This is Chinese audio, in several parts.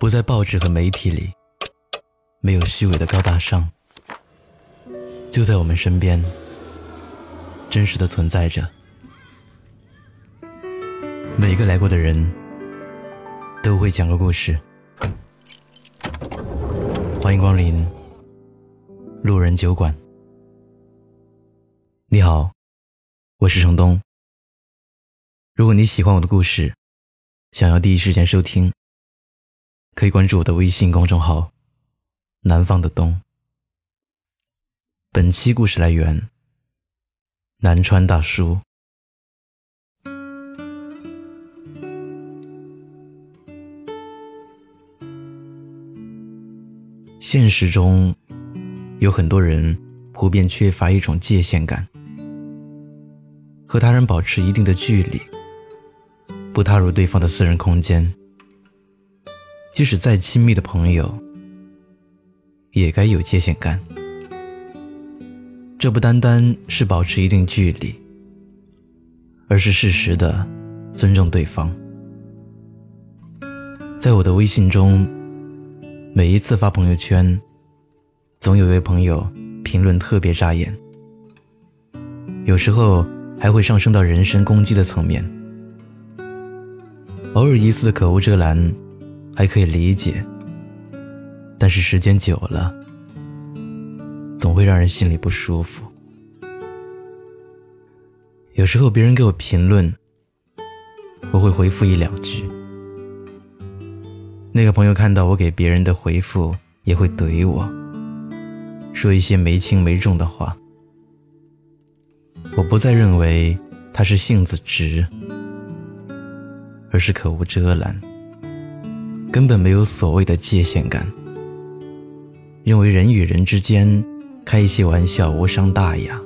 不在报纸和媒体里，没有虚伪的高大上，就在我们身边，真实的存在着。每个来过的人都会讲个故事。欢迎光临路人酒馆。你好，我是程东。如果你喜欢我的故事，想要第一时间收听。可以关注我的微信公众号“南方的冬”。本期故事来源：南川大叔。现实中，有很多人普遍缺乏一种界限感，和他人保持一定的距离，不踏入对方的私人空间。即使再亲密的朋友，也该有界限感。这不单单是保持一定距离，而是适时的尊重对方。在我的微信中，每一次发朋友圈，总有一位朋友评论特别扎眼，有时候还会上升到人身攻击的层面，偶尔一次的口无遮拦。还可以理解，但是时间久了，总会让人心里不舒服。有时候别人给我评论，我会回复一两句。那个朋友看到我给别人的回复，也会怼我，说一些没轻没重的话。我不再认为他是性子直，而是口无遮拦。根本没有所谓的界限感，认为人与人之间开一些玩笑无伤大雅，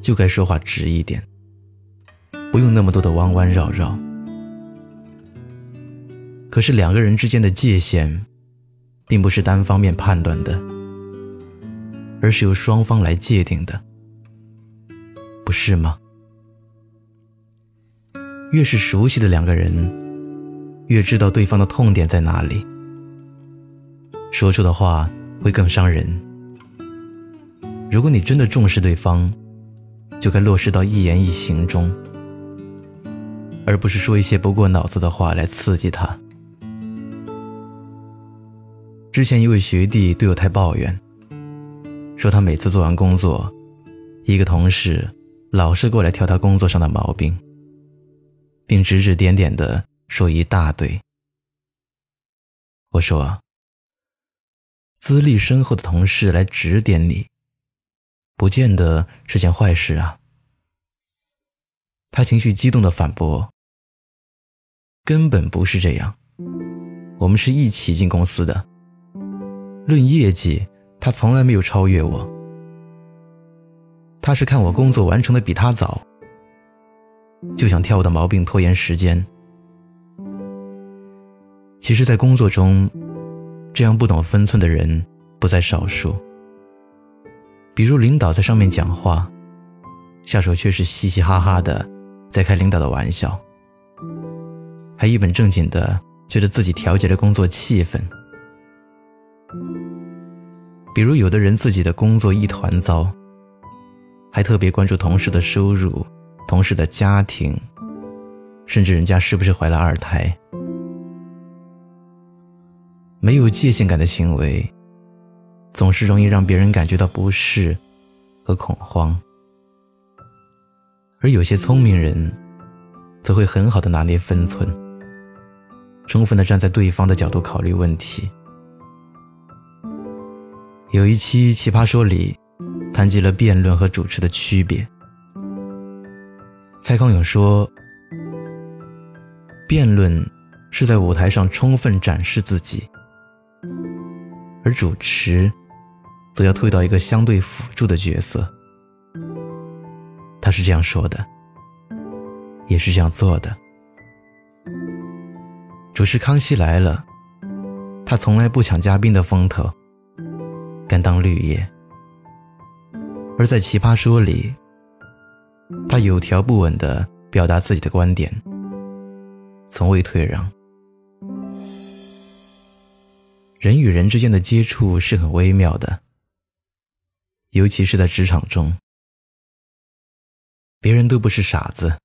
就该说话直一点，不用那么多的弯弯绕绕。可是两个人之间的界限，并不是单方面判断的，而是由双方来界定的，不是吗？越是熟悉的两个人。越知道对方的痛点在哪里，说出的话会更伤人。如果你真的重视对方，就该落实到一言一行中，而不是说一些不过脑子的话来刺激他。之前一位学弟对我太抱怨，说他每次做完工作，一个同事老是过来挑他工作上的毛病，并指指点点的。说一大堆。我说：“资历深厚的同事来指点你，不见得是件坏事啊。”他情绪激动的反驳：“根本不是这样，我们是一起进公司的，论业绩，他从来没有超越我。他是看我工作完成的比他早，就想挑我的毛病拖延时间。”其实，在工作中，这样不懂分寸的人不在少数。比如，领导在上面讲话，下属却是嘻嘻哈哈的在开领导的玩笑，还一本正经的觉得自己调节了工作气氛。比如，有的人自己的工作一团糟，还特别关注同事的收入、同事的家庭，甚至人家是不是怀了二胎。没有界限感的行为，总是容易让别人感觉到不适和恐慌。而有些聪明人，则会很好的拿捏分寸，充分的站在对方的角度考虑问题。有一期《奇葩说》里，谈及了辩论和主持的区别。蔡康永说：“辩论是在舞台上充分展示自己。”而主持，则要退到一个相对辅助的角色。他是这样说的，也是这样做的。主持《康熙来了》，他从来不抢嘉宾的风头，甘当绿叶；而在《奇葩说》里，他有条不紊地表达自己的观点，从未退让。人与人之间的接触是很微妙的，尤其是在职场中。别人都不是傻子，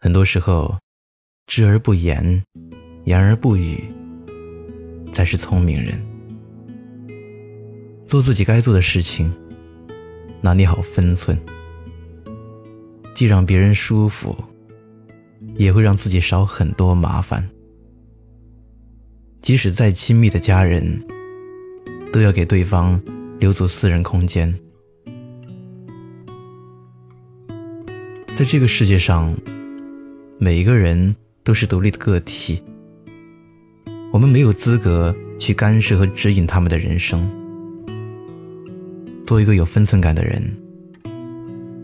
很多时候，知而不言，言而不语，才是聪明人。做自己该做的事情，拿捏好分寸，既让别人舒服，也会让自己少很多麻烦。即使再亲密的家人，都要给对方留足私人空间。在这个世界上，每一个人都是独立的个体，我们没有资格去干涉和指引他们的人生。做一个有分寸感的人，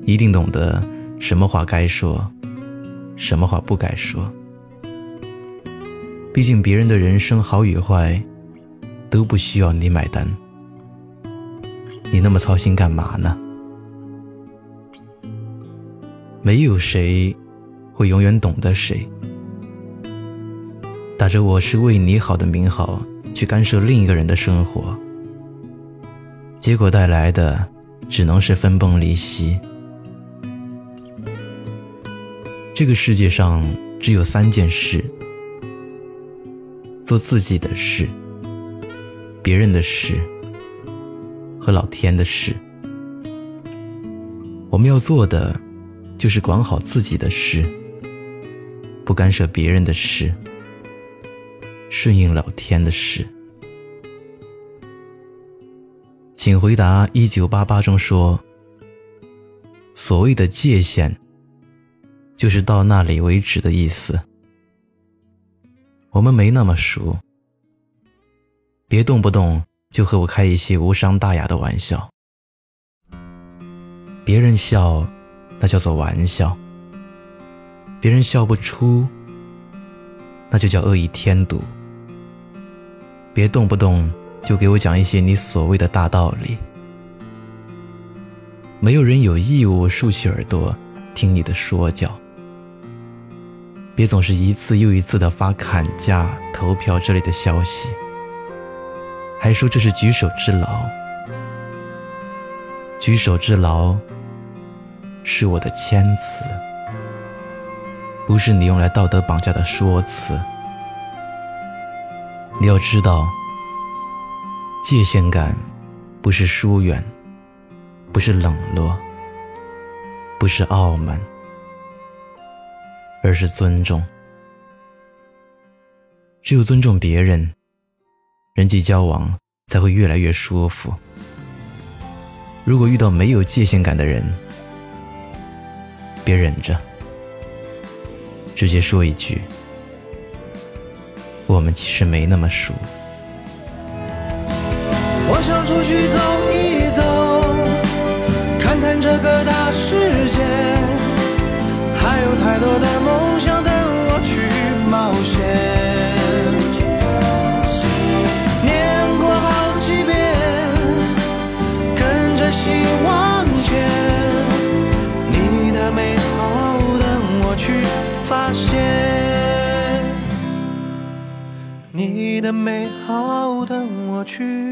一定懂得什么话该说，什么话不该说。毕竟别人的人生好与坏，都不需要你买单。你那么操心干嘛呢？没有谁会永远懂得谁。打着我是为你好的名号去干涉另一个人的生活，结果带来的只能是分崩离析。这个世界上只有三件事。做自己的事，别人的事和老天的事。我们要做的就是管好自己的事，不干涉别人的事，顺应老天的事。请回答一九八八中说：“所谓的界限，就是到那里为止的意思。”我们没那么熟，别动不动就和我开一些无伤大雅的玩笑。别人笑，那叫做玩笑；别人笑不出，那就叫恶意添堵。别动不动就给我讲一些你所谓的大道理。没有人有义务竖起耳朵听你的说教。别总是一次又一次的发砍价、投票之类的消息，还说这是举手之劳。举手之劳是我的谦词，不是你用来道德绑架的说辞。你要知道，界限感不是疏远，不是冷落，不是傲慢。而是尊重，只有尊重别人，人际交往才会越来越舒服。如果遇到没有界限感的人，别忍着，直接说一句：“我们其实没那么熟。”我想出去走一美好的我去。